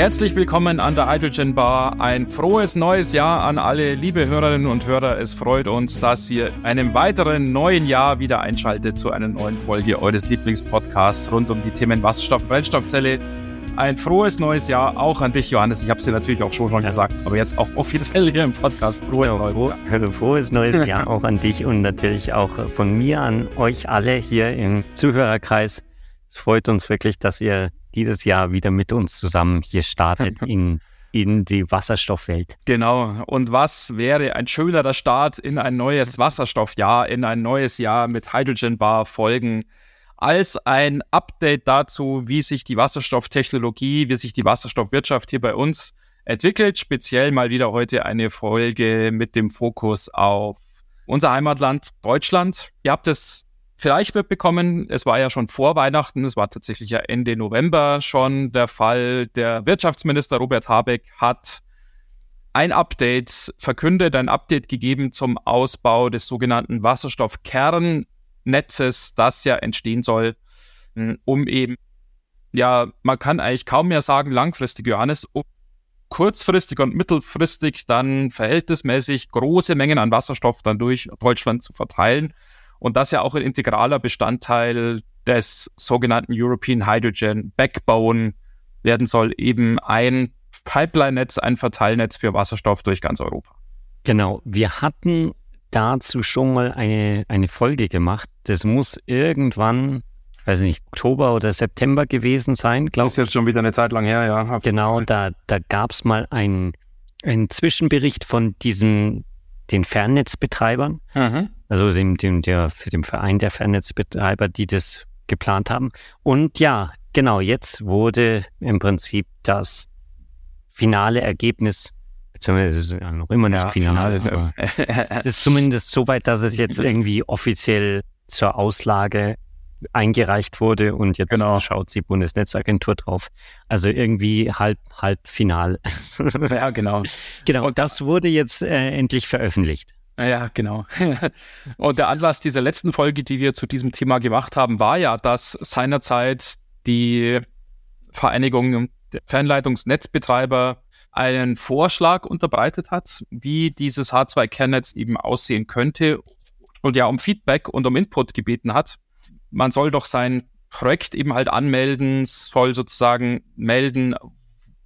Herzlich willkommen an der Hydrogen Bar. Ein frohes neues Jahr an alle liebe Hörerinnen und Hörer. Es freut uns, dass ihr einem weiteren neuen Jahr wieder einschaltet zu einer neuen Folge eures Lieblingspodcasts rund um die Themen Wasserstoff, Brennstoffzelle. Ein frohes neues Jahr auch an dich, Johannes. Ich habe es dir natürlich auch schon, schon gesagt, aber jetzt auch offiziell hier im Podcast. Frohes, neues, Jahr. frohes neues Jahr auch an dich und natürlich auch von mir an euch alle hier im Zuhörerkreis. Es freut uns wirklich, dass ihr dieses Jahr wieder mit uns zusammen hier startet in, in die Wasserstoffwelt. Genau. Und was wäre ein schönerer Start in ein neues Wasserstoffjahr, in ein neues Jahr mit Hydrogen Bar Folgen? als ein Update dazu, wie sich die Wasserstofftechnologie, wie sich die Wasserstoffwirtschaft hier bei uns entwickelt. Speziell mal wieder heute eine Folge mit dem Fokus auf unser Heimatland Deutschland. Ihr habt es vielleicht mitbekommen, es war ja schon vor Weihnachten, es war tatsächlich ja Ende November schon der Fall. Der Wirtschaftsminister Robert Habeck hat ein Update verkündet, ein Update gegeben zum Ausbau des sogenannten Wasserstoffkernnetzes, das ja entstehen soll, hm, um eben, ja, man kann eigentlich kaum mehr sagen langfristig, Johannes, um kurzfristig und mittelfristig dann verhältnismäßig große Mengen an Wasserstoff dann durch Deutschland zu verteilen und das ja auch ein integraler Bestandteil des sogenannten European Hydrogen Backbone werden soll, eben ein Pipeline-Netz, ein Verteilnetz für Wasserstoff durch ganz Europa. Genau, wir hatten dazu schon mal eine, eine Folge gemacht. Das muss irgendwann, weiß nicht, Oktober oder September gewesen sein, glaube ich. Ist jetzt schon wieder eine Zeit lang her, ja. Genau, da, da gab es mal einen, einen Zwischenbericht von diesen, den Fernnetzbetreibern. Mhm also dem, dem, der, für den Verein der Fernnetzbetreiber, die das geplant haben. Und ja, genau, jetzt wurde im Prinzip das finale Ergebnis, beziehungsweise ja, noch immer nicht ja, final, finale, das ist zumindest so weit, dass es jetzt irgendwie offiziell zur Auslage eingereicht wurde und jetzt genau. schaut die Bundesnetzagentur drauf. Also irgendwie halb, halb final. ja, genau. Genau, und das wurde jetzt äh, endlich veröffentlicht. Ja, genau. Und der Anlass dieser letzten Folge, die wir zu diesem Thema gemacht haben, war ja, dass seinerzeit die Vereinigung der Fernleitungsnetzbetreiber einen Vorschlag unterbreitet hat, wie dieses H2-Kernnetz eben aussehen könnte und ja um Feedback und um Input gebeten hat. Man soll doch sein Projekt eben halt anmelden, soll sozusagen melden,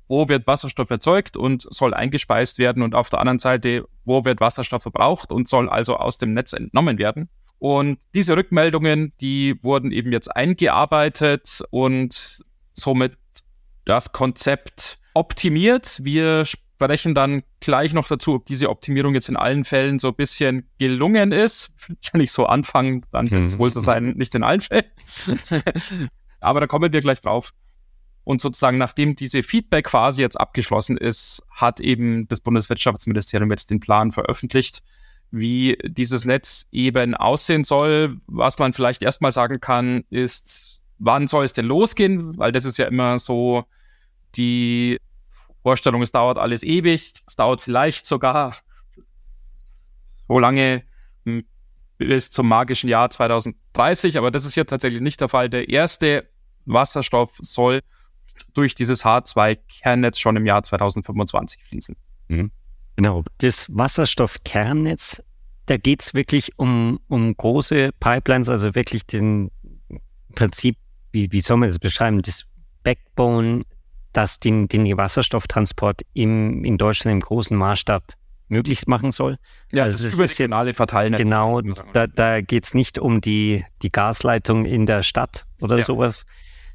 wo wird Wasserstoff erzeugt und soll eingespeist werden und auf der anderen Seite, wo wird Wasserstoff verbraucht und soll also aus dem Netz entnommen werden. Und diese Rückmeldungen, die wurden eben jetzt eingearbeitet und somit das Konzept optimiert. Wir sprechen dann gleich noch dazu, ob diese Optimierung jetzt in allen Fällen so ein bisschen gelungen ist. Ich kann nicht so anfangen, dann wird es mhm. wohl so sein, nicht in allen Fällen. Aber da kommen wir gleich drauf. Und sozusagen, nachdem diese Feedback-Phase jetzt abgeschlossen ist, hat eben das Bundeswirtschaftsministerium jetzt den Plan veröffentlicht, wie dieses Netz eben aussehen soll. Was man vielleicht erstmal sagen kann, ist, wann soll es denn losgehen? Weil das ist ja immer so die Vorstellung, es dauert alles ewig, es dauert vielleicht sogar so lange hm, bis zum magischen Jahr 2030, aber das ist hier tatsächlich nicht der Fall. Der erste Wasserstoff soll durch dieses H2-Kernnetz schon im Jahr 2025 fließen. Mhm. Genau, das Wasserstoffkernnetz, da geht es wirklich um, um große Pipelines, also wirklich den Prinzip, wie, wie soll man das beschreiben, das Backbone, das den, den Wasserstofftransport im, in Deutschland im großen Maßstab möglichst machen soll. Ja, also das ist jetzt, Verteilnetz. Genau, da, da geht es nicht um die, die Gasleitung in der Stadt oder ja. sowas,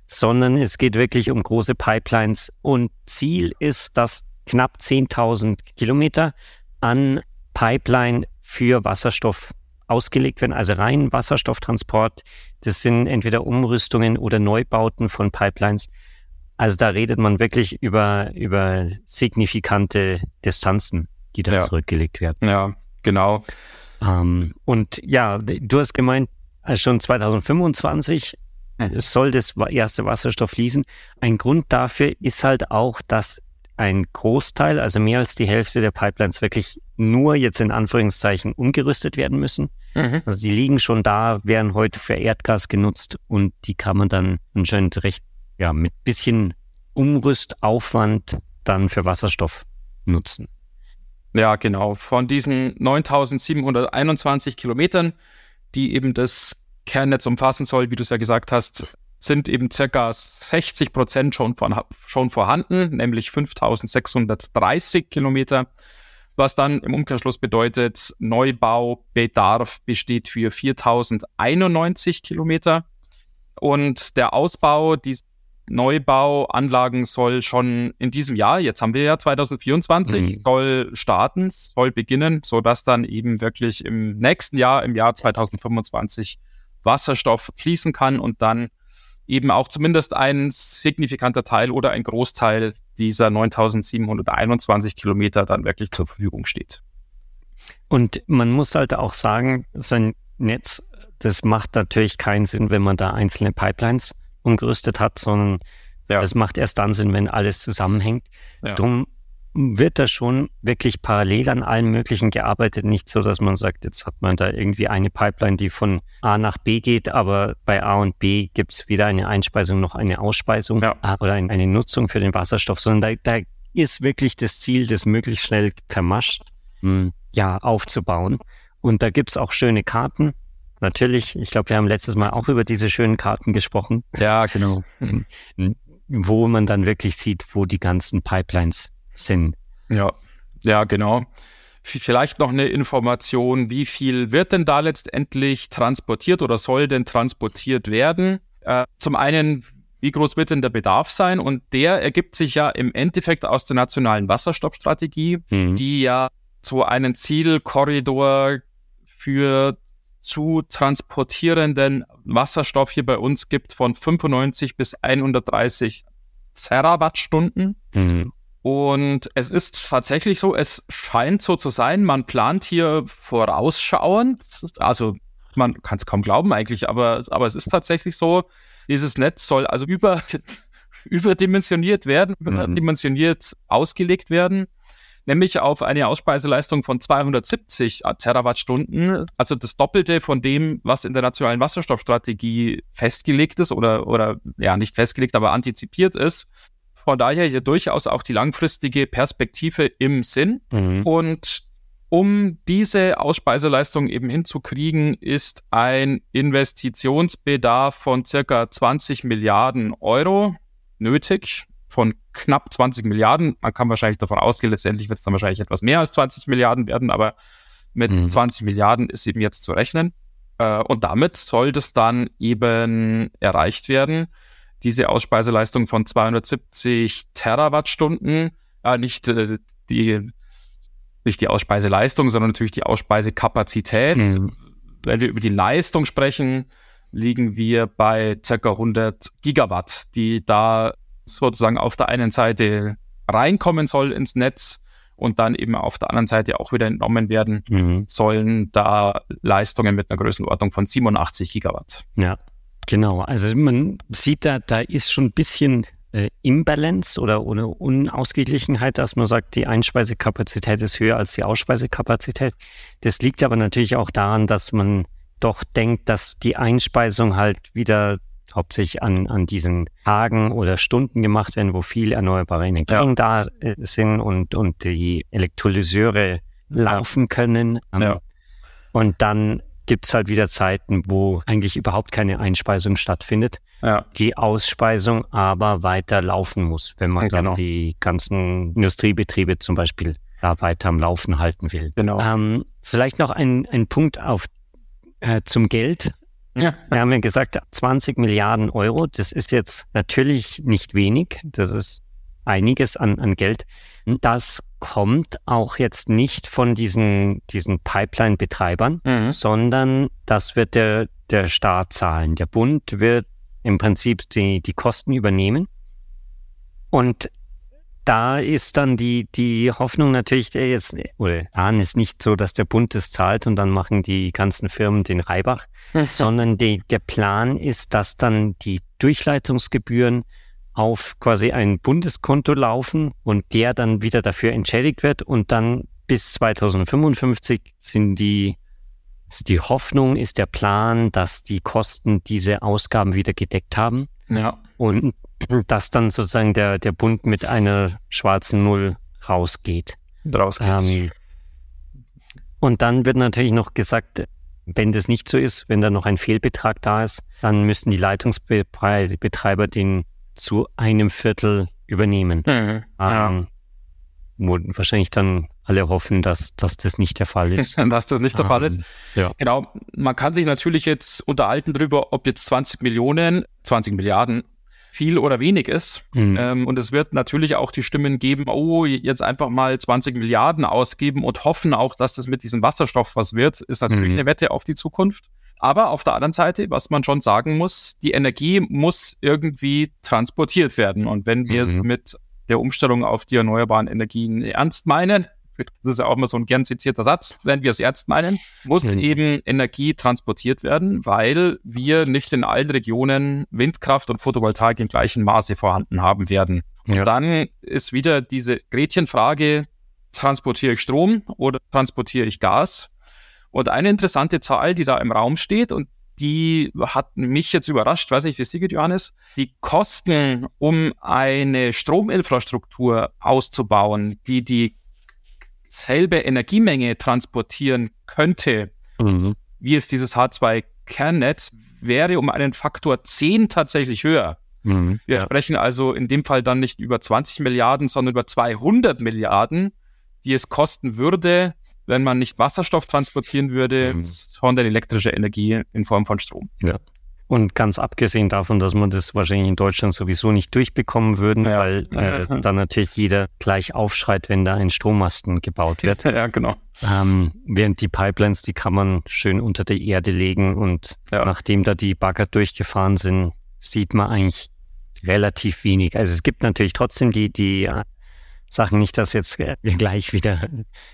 sondern es geht wirklich um große Pipelines. Und Ziel ist, dass knapp 10.000 Kilometer an Pipeline für Wasserstoff ausgelegt werden, also rein Wasserstofftransport. Das sind entweder Umrüstungen oder Neubauten von Pipelines. Also da redet man wirklich über, über signifikante Distanzen, die da ja. zurückgelegt werden. Ja, genau. Ähm, und ja, du hast gemeint, also schon 2025 es soll das erste Wasserstoff fließen. Ein Grund dafür ist halt auch, dass ein Großteil, also mehr als die Hälfte der Pipelines wirklich nur jetzt in Anführungszeichen umgerüstet werden müssen. Mhm. Also die liegen schon da, werden heute für Erdgas genutzt und die kann man dann anscheinend recht, ja, mit bisschen Umrüstaufwand dann für Wasserstoff nutzen. Ja, genau. Von diesen 9721 Kilometern, die eben das Kernnetz umfassen soll, wie du es ja gesagt hast, sind eben circa 60 Prozent schon, von, schon vorhanden, nämlich 5630 Kilometer, was dann im Umkehrschluss bedeutet, Neubaubedarf besteht für 4091 Kilometer. Und der Ausbau dieser Neubauanlagen soll schon in diesem Jahr, jetzt haben wir ja 2024, mhm. soll starten, soll beginnen, sodass dann eben wirklich im nächsten Jahr, im Jahr 2025, Wasserstoff fließen kann und dann eben auch zumindest ein signifikanter Teil oder ein Großteil dieser 9721 Kilometer dann wirklich zur Verfügung steht. Und man muss halt auch sagen, sein Netz, das macht natürlich keinen Sinn, wenn man da einzelne Pipelines umgerüstet hat, sondern ja. das macht erst dann Sinn, wenn alles zusammenhängt. Ja. Drum wird da schon wirklich parallel an allem Möglichen gearbeitet. Nicht so, dass man sagt, jetzt hat man da irgendwie eine Pipeline, die von A nach B geht, aber bei A und B gibt es weder eine Einspeisung noch eine Ausspeisung ja. oder eine Nutzung für den Wasserstoff, sondern da, da ist wirklich das Ziel, das möglichst schnell vermascht hm, ja, aufzubauen. Und da gibt es auch schöne Karten. Natürlich, ich glaube, wir haben letztes Mal auch über diese schönen Karten gesprochen. Ja, genau. wo man dann wirklich sieht, wo die ganzen Pipelines sind. Ja, ja, genau. Vielleicht noch eine Information, wie viel wird denn da letztendlich transportiert oder soll denn transportiert werden? Äh, zum einen, wie groß wird denn der Bedarf sein? Und der ergibt sich ja im Endeffekt aus der nationalen Wasserstoffstrategie, mhm. die ja so einen Zielkorridor für zu transportierenden Wasserstoff hier bei uns gibt von 95 bis 130 Terawattstunden. Mhm. Und es ist tatsächlich so, es scheint so zu sein, man plant hier vorausschauend, also man kann es kaum glauben eigentlich, aber, aber es ist tatsächlich so, dieses Netz soll also über, überdimensioniert werden, mhm. überdimensioniert ausgelegt werden, nämlich auf eine Auspeiseleistung von 270 Terawattstunden, also das Doppelte von dem, was in der nationalen Wasserstoffstrategie festgelegt ist oder, oder ja, nicht festgelegt, aber antizipiert ist. Von daher hier durchaus auch die langfristige Perspektive im Sinn. Mhm. Und um diese Auspeiseleistung eben hinzukriegen, ist ein Investitionsbedarf von circa 20 Milliarden Euro nötig. Von knapp 20 Milliarden. Man kann wahrscheinlich davon ausgehen, letztendlich wird es dann wahrscheinlich etwas mehr als 20 Milliarden werden, aber mit mhm. 20 Milliarden ist eben jetzt zu rechnen. Äh, und damit soll das dann eben erreicht werden diese Auspeiseleistung von 270 Terawattstunden, äh, nicht äh, die nicht die Auspeiseleistung, sondern natürlich die Auspeisekapazität. Mhm. Wenn wir über die Leistung sprechen, liegen wir bei ca. 100 Gigawatt, die da sozusagen auf der einen Seite reinkommen soll ins Netz und dann eben auf der anderen Seite auch wieder entnommen werden mhm. sollen, da Leistungen mit einer Größenordnung von 87 Gigawatt. Ja. Genau, also man sieht da, da ist schon ein bisschen äh, Imbalance oder, oder Unausgeglichenheit, dass man sagt, die Einspeisekapazität ist höher als die Ausspeisekapazität. Das liegt aber natürlich auch daran, dass man doch denkt, dass die Einspeisung halt wieder hauptsächlich an, an diesen Tagen oder Stunden gemacht werden, wo viel erneuerbare Energien ja. da äh, sind und, und die Elektrolyseure laufen können. Ja. Und dann gibt es halt wieder Zeiten, wo eigentlich überhaupt keine Einspeisung stattfindet. Ja. Die Ausspeisung aber weiter laufen muss, wenn man ja, dann genau. die ganzen Industriebetriebe zum Beispiel da weiter am Laufen halten will. Genau. Ähm, vielleicht noch ein, ein Punkt auf äh, zum Geld. Ja. Wir haben ja gesagt, 20 Milliarden Euro, das ist jetzt natürlich nicht wenig. Das ist einiges an, an Geld. Das kommt auch jetzt nicht von diesen, diesen Pipeline-Betreibern, mhm. sondern das wird der, der Staat zahlen. Der Bund wird im Prinzip die, die Kosten übernehmen. Und da ist dann die, die Hoffnung natürlich, der jetzt, oder Ahn ist nicht so, dass der Bund es zahlt und dann machen die ganzen Firmen den Reibach, sondern die, der Plan ist, dass dann die Durchleitungsgebühren auf quasi ein Bundeskonto laufen und der dann wieder dafür entschädigt wird und dann bis 2055 sind die, ist die Hoffnung, ist der Plan, dass die Kosten diese Ausgaben wieder gedeckt haben. Ja. Und dass dann sozusagen der, der Bund mit einer schwarzen Null rausgeht. Rausgeht. Ähm, und dann wird natürlich noch gesagt, wenn das nicht so ist, wenn da noch ein Fehlbetrag da ist, dann müssen die Leitungsbetreiber den zu einem Viertel übernehmen. Mhm, ähm, Wo wahrscheinlich dann alle hoffen, dass, dass das nicht der Fall ist. dass das nicht der Fall ist. Ähm, ja. Genau. Man kann sich natürlich jetzt unterhalten darüber, ob jetzt 20 Millionen, 20 Milliarden viel oder wenig ist. Mhm. Ähm, und es wird natürlich auch die Stimmen geben, oh, jetzt einfach mal 20 Milliarden ausgeben und hoffen auch, dass das mit diesem Wasserstoff was wird, ist natürlich mhm. eine Wette auf die Zukunft. Aber auf der anderen Seite, was man schon sagen muss, die Energie muss irgendwie transportiert werden. Und wenn wir mhm. es mit der Umstellung auf die erneuerbaren Energien ernst meinen, das ist ja auch immer so ein gern zitierter Satz, wenn wir es ernst meinen, muss mhm. eben Energie transportiert werden, weil wir nicht in allen Regionen Windkraft und Photovoltaik im gleichen Maße vorhanden haben werden. Und ja. dann ist wieder diese Gretchenfrage, transportiere ich Strom oder transportiere ich Gas? Und eine interessante Zahl, die da im Raum steht und die hat mich jetzt überrascht, weiß nicht, wie geht, Johannes. Die Kosten, um eine Strominfrastruktur auszubauen, die die selbe Energiemenge transportieren könnte, mhm. wie es dieses H2-Kernnetz, wäre um einen Faktor 10 tatsächlich höher. Mhm, Wir ja. sprechen also in dem Fall dann nicht über 20 Milliarden, sondern über 200 Milliarden, die es kosten würde, wenn man nicht Wasserstoff transportieren würde, mhm. sondern elektrische Energie in Form von Strom. Ja. Und ganz abgesehen davon, dass man das wahrscheinlich in Deutschland sowieso nicht durchbekommen würden, ja. weil äh, dann natürlich jeder gleich aufschreit, wenn da ein Strommasten gebaut wird. ja, genau. Ähm, während die Pipelines, die kann man schön unter der Erde legen und ja. nachdem da die Bagger durchgefahren sind, sieht man eigentlich relativ wenig. Also es gibt natürlich trotzdem die, die Sachen nicht, dass jetzt wir gleich wieder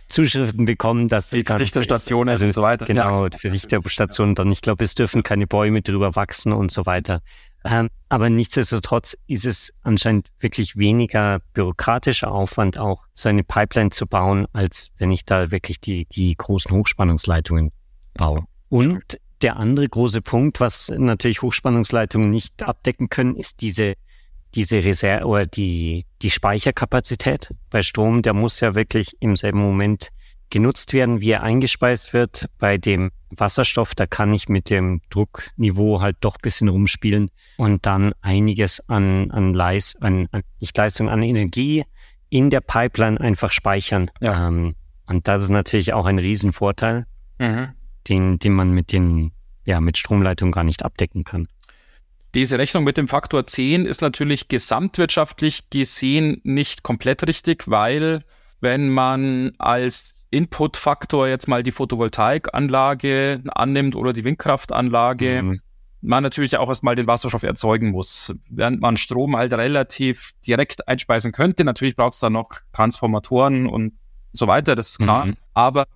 Zuschriften bekommen, dass die das Richterstationen also, und so weiter. Genau, ja. für Richterstationen dann. Ich glaube, es dürfen keine Bäume drüber wachsen und so weiter. Ähm, aber nichtsdestotrotz ist es anscheinend wirklich weniger bürokratischer Aufwand, auch so eine Pipeline zu bauen, als wenn ich da wirklich die, die großen Hochspannungsleitungen baue. Und der andere große Punkt, was natürlich Hochspannungsleitungen nicht abdecken können, ist diese diese Reserve oder die, die Speicherkapazität bei Strom, der muss ja wirklich im selben Moment genutzt werden, wie er eingespeist wird. Bei dem Wasserstoff, da kann ich mit dem Druckniveau halt doch bisschen rumspielen und dann einiges an, an, Leis, an, an nicht Leistung, an Energie in der Pipeline einfach speichern. Ja. Ähm, und das ist natürlich auch ein Riesenvorteil, mhm. den, den man mit den, ja, mit Stromleitungen gar nicht abdecken kann. Diese Rechnung mit dem Faktor 10 ist natürlich gesamtwirtschaftlich gesehen nicht komplett richtig, weil wenn man als Inputfaktor jetzt mal die Photovoltaikanlage annimmt oder die Windkraftanlage, mhm. man natürlich auch erstmal den Wasserstoff erzeugen muss. Während man Strom halt relativ direkt einspeisen könnte, natürlich braucht es da noch Transformatoren und so weiter, das ist klar. Mhm. Aber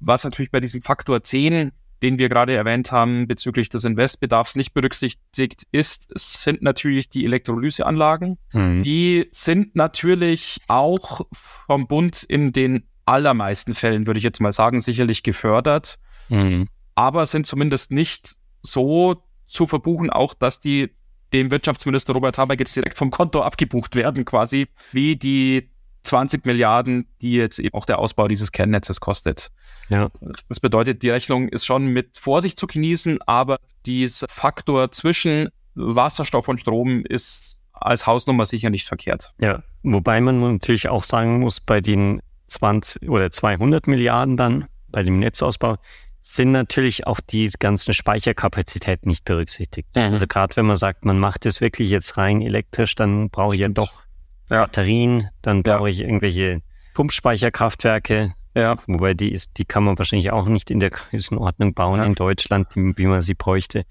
was natürlich bei diesem Faktor 10 den wir gerade erwähnt haben bezüglich des Investbedarfs nicht berücksichtigt ist, sind natürlich die Elektrolyseanlagen. Mhm. Die sind natürlich auch vom Bund in den allermeisten Fällen, würde ich jetzt mal sagen, sicherlich gefördert, mhm. aber sind zumindest nicht so zu verbuchen, auch dass die dem Wirtschaftsminister Robert Habeck jetzt direkt vom Konto abgebucht werden, quasi wie die 20 Milliarden, die jetzt eben auch der Ausbau dieses Kernnetzes kostet. Ja. Das bedeutet, die Rechnung ist schon mit Vorsicht zu genießen, aber dieser Faktor zwischen Wasserstoff und Strom ist als Hausnummer sicher nicht verkehrt. Ja, wobei man natürlich auch sagen muss, bei den 20 oder 200 Milliarden dann bei dem Netzausbau sind natürlich auch die ganzen Speicherkapazitäten nicht berücksichtigt. Mhm. Also gerade wenn man sagt, man macht es wirklich jetzt rein elektrisch, dann brauche ich ja doch ja. Batterien, dann brauche ich irgendwelche Pumpspeicherkraftwerke. Ja. Wobei die ist, die kann man wahrscheinlich auch nicht in der Größenordnung bauen ja. in Deutschland, wie man sie bräuchte.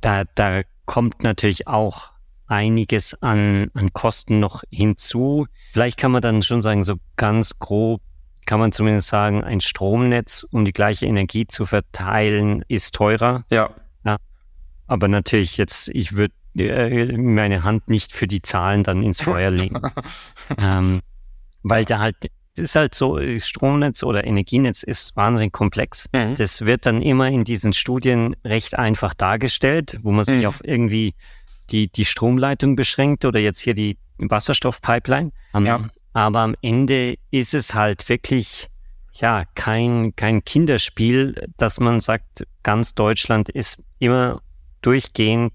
Da, da kommt natürlich auch einiges an, an Kosten noch hinzu. Vielleicht kann man dann schon sagen, so ganz grob kann man zumindest sagen, ein Stromnetz, um die gleiche Energie zu verteilen, ist teurer. Ja. ja. Aber natürlich jetzt, ich würde äh, meine Hand nicht für die Zahlen dann ins Feuer legen. ähm, weil da halt, es ist halt so, Stromnetz oder Energienetz ist wahnsinnig komplex. Mhm. Das wird dann immer in diesen Studien recht einfach dargestellt, wo man sich mhm. auf irgendwie die, die Stromleitung beschränkt oder jetzt hier die Wasserstoffpipeline. Um, ja. Aber am Ende ist es halt wirklich ja kein, kein Kinderspiel, dass man sagt, ganz Deutschland ist immer durchgehend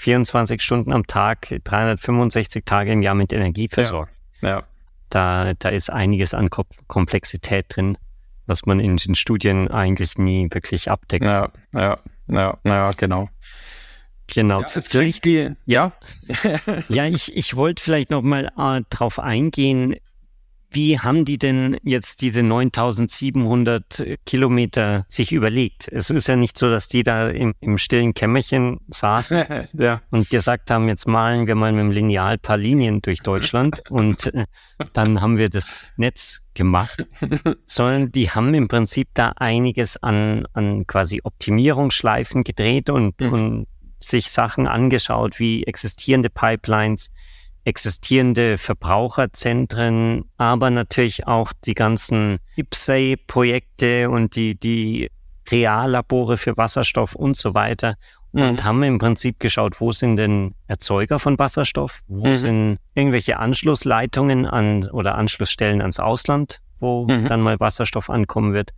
24 Stunden am Tag, 365 Tage im Jahr mit Energie versorgt. Ja. ja. Da, da ist einiges an Komplexität drin, was man in den Studien eigentlich nie wirklich abdeckt. Ja, ja, ja, ja genau. Genau. Ja, es klingt die, ja. ja, ich, ich wollte vielleicht noch mal äh, drauf eingehen, wie haben die denn jetzt diese 9700 Kilometer sich überlegt? Es ist ja nicht so, dass die da im, im stillen Kämmerchen saßen ja. und gesagt haben, jetzt malen wir mal mit dem Lineal paar Linien durch Deutschland und äh, dann haben wir das Netz gemacht, sondern die haben im Prinzip da einiges an, an quasi Optimierungsschleifen gedreht und, mhm. und sich Sachen angeschaut, wie existierende Pipelines, existierende Verbraucherzentren, aber natürlich auch die ganzen IPSEI-Projekte und die, die Reallabore für Wasserstoff und so weiter. Und mhm. haben im Prinzip geschaut, wo sind denn Erzeuger von Wasserstoff? Wo mhm. sind irgendwelche Anschlussleitungen an oder Anschlussstellen ans Ausland, wo mhm. dann mal Wasserstoff ankommen wird?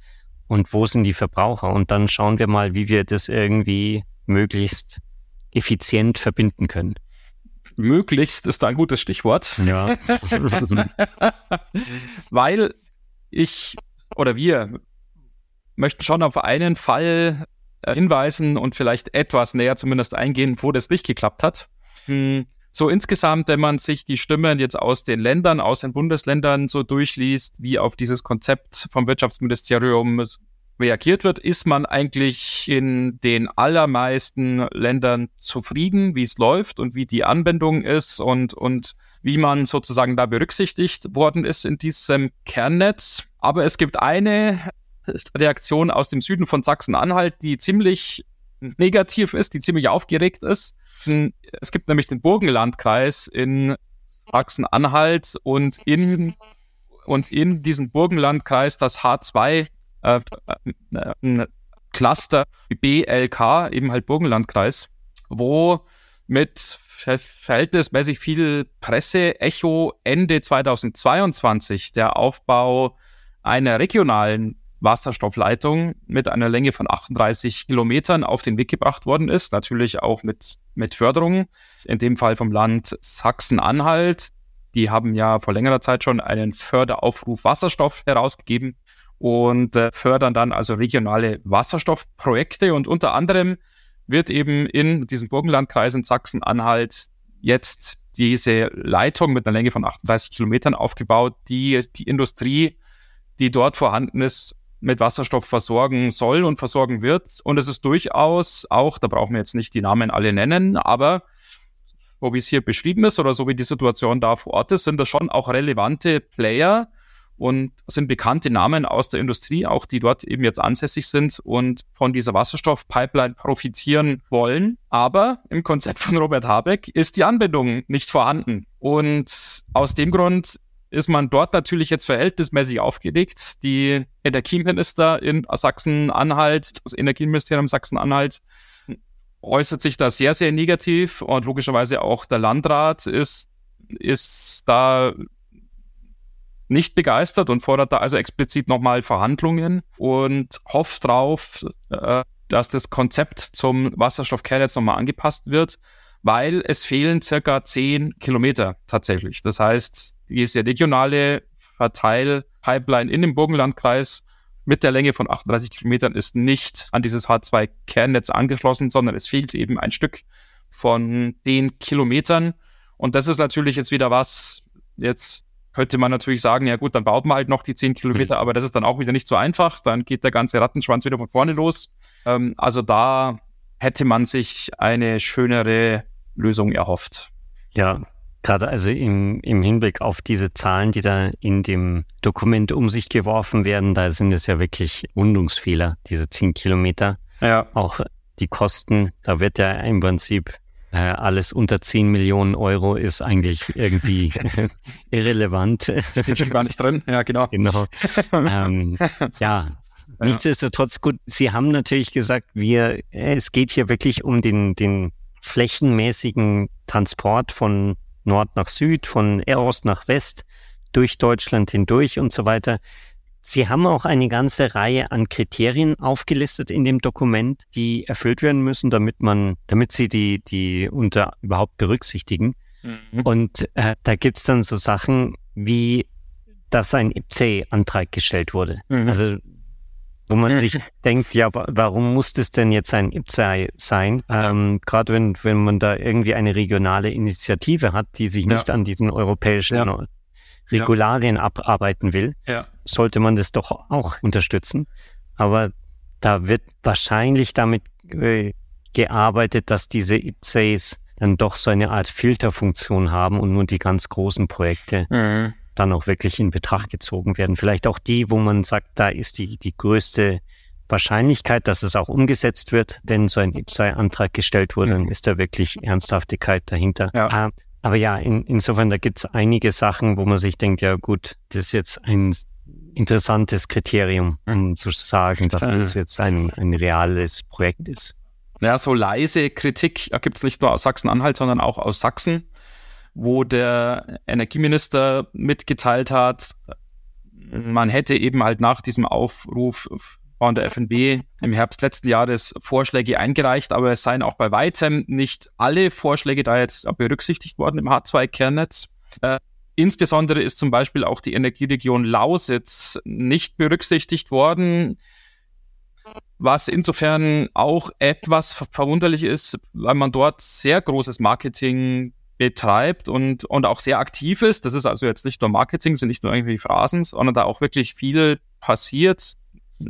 Und wo sind die Verbraucher? Und dann schauen wir mal, wie wir das irgendwie möglichst effizient verbinden können. Möglichst ist da ein gutes Stichwort. Ja. Weil ich oder wir möchten schon auf einen Fall äh, hinweisen und vielleicht etwas näher zumindest eingehen, wo das nicht geklappt hat. Hm, so insgesamt, wenn man sich die Stimmen jetzt aus den Ländern, aus den Bundesländern so durchliest, wie auf dieses Konzept vom Wirtschaftsministerium reagiert wird, ist man eigentlich in den allermeisten Ländern zufrieden, wie es läuft und wie die Anwendung ist und, und wie man sozusagen da berücksichtigt worden ist in diesem Kernnetz. Aber es gibt eine Reaktion aus dem Süden von Sachsen-Anhalt, die ziemlich negativ ist, die ziemlich aufgeregt ist. Es gibt nämlich den Burgenlandkreis in Sachsen-Anhalt und in, und in diesem Burgenlandkreis das H2 äh, ein Cluster BLK, eben halt Burgenlandkreis, wo mit verhältnismäßig viel Presse-Echo Ende 2022 der Aufbau einer regionalen Wasserstoffleitung mit einer Länge von 38 Kilometern auf den Weg gebracht worden ist. Natürlich auch mit, mit Förderung, in dem Fall vom Land Sachsen-Anhalt. Die haben ja vor längerer Zeit schon einen Förderaufruf Wasserstoff herausgegeben und äh, fördern dann also regionale Wasserstoffprojekte. Und unter anderem wird eben in diesem Burgenlandkreis in Sachsen-Anhalt jetzt diese Leitung mit einer Länge von 38 Kilometern aufgebaut, die die Industrie, die dort vorhanden ist, mit Wasserstoff versorgen soll und versorgen wird. Und es ist durchaus auch, da brauchen wir jetzt nicht die Namen alle nennen, aber so wie es hier beschrieben ist oder so wie die Situation da vor Ort ist, sind das schon auch relevante Player, und sind bekannte Namen aus der Industrie, auch die dort eben jetzt ansässig sind und von dieser Wasserstoffpipeline profitieren wollen. Aber im Konzept von Robert Habeck ist die Anbindung nicht vorhanden. Und aus dem Grund ist man dort natürlich jetzt verhältnismäßig aufgelegt. Die Energieminister in Sachsen-Anhalt, das Energieministerium Sachsen-Anhalt, äußert sich da sehr, sehr negativ und logischerweise auch der Landrat ist, ist da nicht begeistert und fordert da also explizit nochmal Verhandlungen und hofft drauf, äh, dass das Konzept zum Wasserstoffkernnetz nochmal angepasst wird, weil es fehlen circa 10 Kilometer tatsächlich. Das heißt, diese regionale Verteilpipeline in dem Burgenlandkreis mit der Länge von 38 Kilometern ist nicht an dieses H2-Kernnetz angeschlossen, sondern es fehlt eben ein Stück von den Kilometern. Und das ist natürlich jetzt wieder was, jetzt könnte man natürlich sagen, ja gut, dann baut man halt noch die 10 Kilometer, mhm. aber das ist dann auch wieder nicht so einfach. Dann geht der ganze Rattenschwanz wieder von vorne los. Ähm, also da hätte man sich eine schönere Lösung erhofft. Ja, gerade also im, im Hinblick auf diese Zahlen, die da in dem Dokument um sich geworfen werden, da sind es ja wirklich Rundungsfehler, diese 10 Kilometer. Ja. Auch die Kosten, da wird ja im Prinzip äh, alles unter 10 Millionen Euro ist eigentlich irgendwie irrelevant. Steht schon gar nicht drin, ja, genau. Genau. Ähm, ja, Nichtsdestotrotz, gut, Sie haben natürlich gesagt, wir, es geht hier wirklich um den, den flächenmäßigen Transport von Nord nach Süd, von Ost nach West, durch Deutschland hindurch und so weiter. Sie haben auch eine ganze Reihe an Kriterien aufgelistet in dem Dokument, die erfüllt werden müssen, damit man, damit Sie die, die unter überhaupt berücksichtigen. Mhm. Und äh, da gibt's dann so Sachen wie, dass ein IPC-Antrag gestellt wurde. Mhm. Also wo man sich denkt, ja, warum muss das denn jetzt ein IPCEI sein? Ähm, Gerade wenn, wenn man da irgendwie eine regionale Initiative hat, die sich nicht ja. an diesen europäischen ja. Regularien ja. abarbeiten will, sollte man das doch auch unterstützen. Aber da wird wahrscheinlich damit äh, gearbeitet, dass diese IPCEIs dann doch so eine Art Filterfunktion haben und nur die ganz großen Projekte mhm dann auch wirklich in Betracht gezogen werden. Vielleicht auch die, wo man sagt, da ist die, die größte Wahrscheinlichkeit, dass es auch umgesetzt wird, wenn so ein IPSAI-Antrag gestellt wurde, dann mhm. ist da wirklich Ernsthaftigkeit dahinter. Ja. Aber ja, in, insofern, da gibt es einige Sachen, wo man sich denkt, ja gut, das ist jetzt ein interessantes Kriterium, um zu sagen, dass das jetzt ein, ein reales Projekt ist. Ja, so leise Kritik gibt es nicht nur aus Sachsen-Anhalt, sondern auch aus Sachsen wo der Energieminister mitgeteilt hat, man hätte eben halt nach diesem Aufruf von der FNB im Herbst letzten Jahres Vorschläge eingereicht, aber es seien auch bei weitem nicht alle Vorschläge da jetzt berücksichtigt worden im H2-Kernnetz. Äh, insbesondere ist zum Beispiel auch die Energieregion Lausitz nicht berücksichtigt worden, was insofern auch etwas verwunderlich ist, weil man dort sehr großes Marketing betreibt und, und auch sehr aktiv ist. Das ist also jetzt nicht nur Marketing, sind nicht nur irgendwie Phrasen, sondern da auch wirklich viel passiert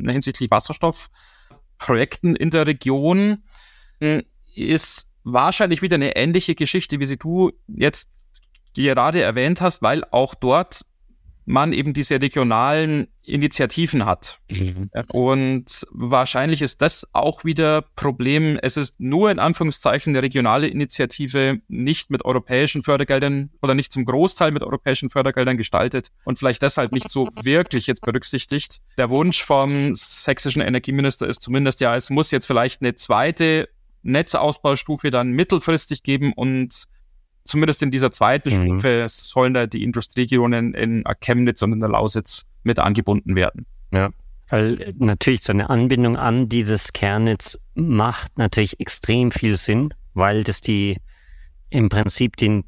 hinsichtlich Wasserstoffprojekten in der Region. Hm, ist wahrscheinlich wieder eine ähnliche Geschichte, wie sie du jetzt gerade erwähnt hast, weil auch dort man eben diese regionalen Initiativen hat. Mhm. Und wahrscheinlich ist das auch wieder Problem. Es ist nur in Anführungszeichen eine regionale Initiative, nicht mit europäischen Fördergeldern oder nicht zum Großteil mit europäischen Fördergeldern gestaltet und vielleicht deshalb nicht so wirklich jetzt berücksichtigt. Der Wunsch vom sächsischen Energieminister ist zumindest ja, es muss jetzt vielleicht eine zweite Netzausbaustufe dann mittelfristig geben und zumindest in dieser zweiten mhm. Stufe sollen da die Industrieregionen in Chemnitz und in der Lausitz mit angebunden werden. Ja. Weil natürlich so eine Anbindung an dieses Kernnetz macht natürlich extrem viel Sinn, weil das die im Prinzip den,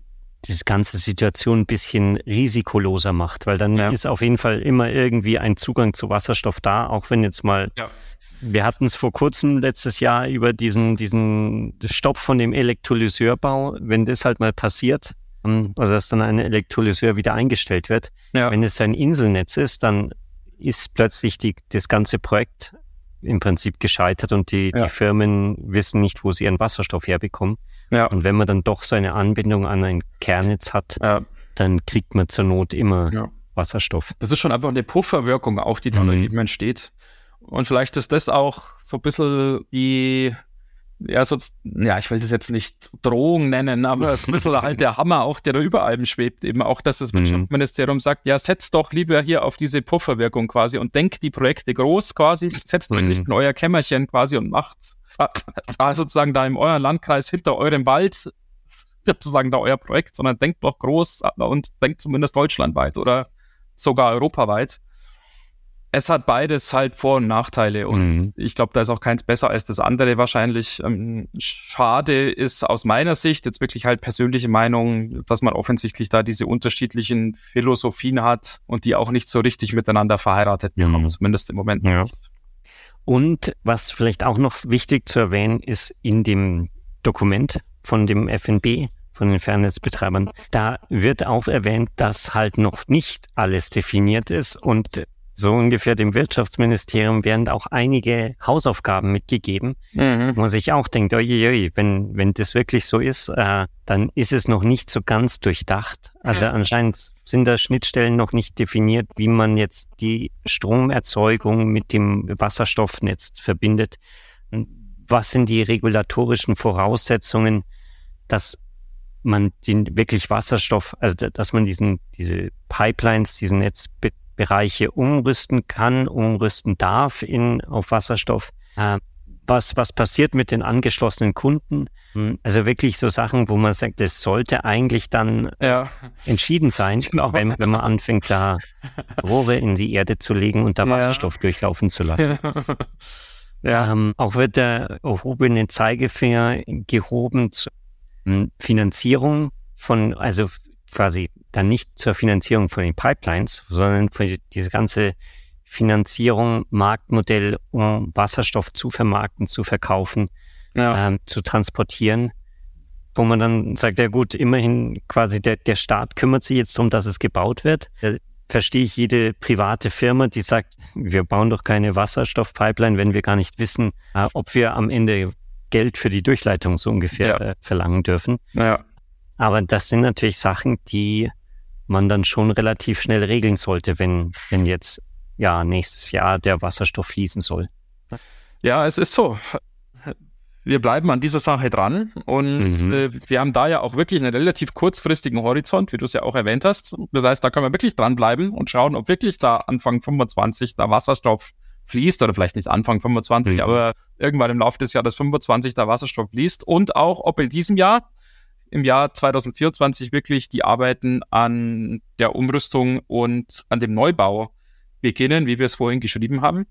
diese ganze Situation ein bisschen risikoloser macht, weil dann ja. ist auf jeden Fall immer irgendwie ein Zugang zu Wasserstoff da, auch wenn jetzt mal ja wir hatten es vor kurzem letztes Jahr über diesen, diesen Stopp von dem Elektrolyseurbau, wenn das halt mal passiert, oder dass dann ein Elektrolyseur wieder eingestellt wird. Ja. Wenn es ein Inselnetz ist, dann ist plötzlich die, das ganze Projekt im Prinzip gescheitert und die, ja. die Firmen wissen nicht, wo sie ihren Wasserstoff herbekommen. Ja. Und wenn man dann doch seine Anbindung an ein Kernnetz hat, dann kriegt man zur Not immer Wasserstoff. Das ist schon einfach eine Pufferwirkung auch, die da mhm. eben entsteht. Und vielleicht ist das auch so ein bisschen die, ja, so, ja, ich will das jetzt nicht Drohung nennen, aber es ist ein bisschen halt der Hammer auch, der da über allem schwebt. Eben auch, dass das mhm. Wirtschaftsministerium sagt, ja, setzt doch lieber hier auf diese Pufferwirkung quasi und denkt die Projekte groß quasi, setzt mhm. nicht in euer Kämmerchen quasi und macht da sozusagen da in eurem Landkreis hinter eurem Wald sozusagen da euer Projekt, sondern denkt doch groß und denkt zumindest deutschlandweit oder sogar europaweit es hat beides halt Vor- und Nachteile und mhm. ich glaube, da ist auch keins besser als das andere wahrscheinlich. Ähm, schade ist aus meiner Sicht jetzt wirklich halt persönliche Meinung, dass man offensichtlich da diese unterschiedlichen Philosophien hat und die auch nicht so richtig miteinander verheiratet mhm. haben, zumindest im Moment. Ja. Und was vielleicht auch noch wichtig zu erwähnen ist, in dem Dokument von dem FNB, von den Fernnetzbetreibern, da wird auch erwähnt, dass halt noch nicht alles definiert ist und so ungefähr dem Wirtschaftsministerium werden auch einige Hausaufgaben mitgegeben, mhm. wo sich auch denkt, oi, wenn, wenn das wirklich so ist, äh, dann ist es noch nicht so ganz durchdacht. Also anscheinend sind da Schnittstellen noch nicht definiert, wie man jetzt die Stromerzeugung mit dem Wasserstoffnetz verbindet. Was sind die regulatorischen Voraussetzungen, dass man den wirklich Wasserstoff, also dass man diesen, diese Pipelines, diesen Netz Bereiche umrüsten kann, umrüsten darf in, auf Wasserstoff. Äh, was, was passiert mit den angeschlossenen Kunden. Hm, also wirklich so Sachen, wo man sagt, es sollte eigentlich dann ja. entschieden sein, genau. wenn, wenn man anfängt, da Rohre in die Erde zu legen und da Wasserstoff ja. durchlaufen zu lassen. Ja. Ähm, auch wird der erhobene Zeigefinger gehoben zur hm, Finanzierung von, also quasi dann nicht zur Finanzierung von den Pipelines, sondern für diese ganze Finanzierung, Marktmodell, um Wasserstoff zu vermarkten, zu verkaufen, ja. ähm, zu transportieren, wo man dann sagt, ja gut, immerhin quasi der, der Staat kümmert sich jetzt darum, dass es gebaut wird. Da verstehe ich jede private Firma, die sagt, wir bauen doch keine Wasserstoffpipeline, wenn wir gar nicht wissen, äh, ob wir am Ende Geld für die Durchleitung so ungefähr ja. äh, verlangen dürfen. Ja. Aber das sind natürlich Sachen, die man dann schon relativ schnell regeln sollte, wenn, wenn jetzt ja, nächstes Jahr der Wasserstoff fließen soll. Ja, es ist so. Wir bleiben an dieser Sache dran und mhm. äh, wir haben da ja auch wirklich einen relativ kurzfristigen Horizont, wie du es ja auch erwähnt hast. Das heißt, da können wir wirklich dranbleiben und schauen, ob wirklich da Anfang 25 da Wasserstoff fließt oder vielleicht nicht Anfang 25, mhm. aber irgendwann im Laufe des Jahres 25 da Wasserstoff fließt und auch, ob in diesem Jahr, im Jahr 2024 wirklich die Arbeiten an der Umrüstung und an dem Neubau beginnen, wie wir es vorhin geschrieben haben.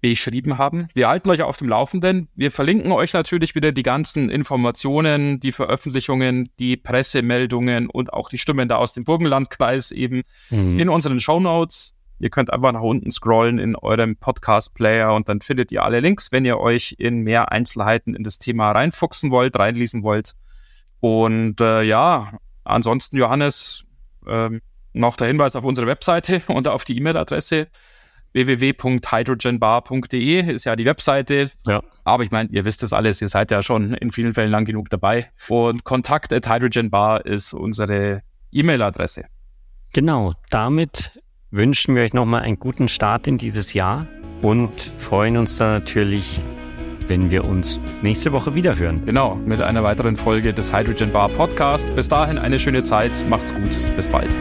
Beschrieben haben. Wir halten euch auf dem Laufenden. Wir verlinken euch natürlich wieder die ganzen Informationen, die Veröffentlichungen, die Pressemeldungen und auch die Stimmen da aus dem Burgenlandkreis eben mhm. in unseren Show Notes. Ihr könnt einfach nach unten scrollen in eurem Podcast-Player und dann findet ihr alle Links, wenn ihr euch in mehr Einzelheiten in das Thema reinfuchsen wollt, reinlesen wollt. Und äh, ja, ansonsten, Johannes, ähm, noch der Hinweis auf unsere Webseite und auf die E-Mail-Adresse www.hydrogenbar.de ist ja die Webseite. Ja. Aber ich meine, ihr wisst das alles, ihr seid ja schon in vielen Fällen lang genug dabei. Und kontakt at hydrogenbar ist unsere E-Mail-Adresse. Genau, damit wünschen wir euch nochmal einen guten Start in dieses Jahr und freuen uns dann natürlich, wenn wir uns nächste Woche wieder hören. Genau, mit einer weiteren Folge des Hydrogen Bar Podcast. Bis dahin eine schöne Zeit, macht's gut, bis bald.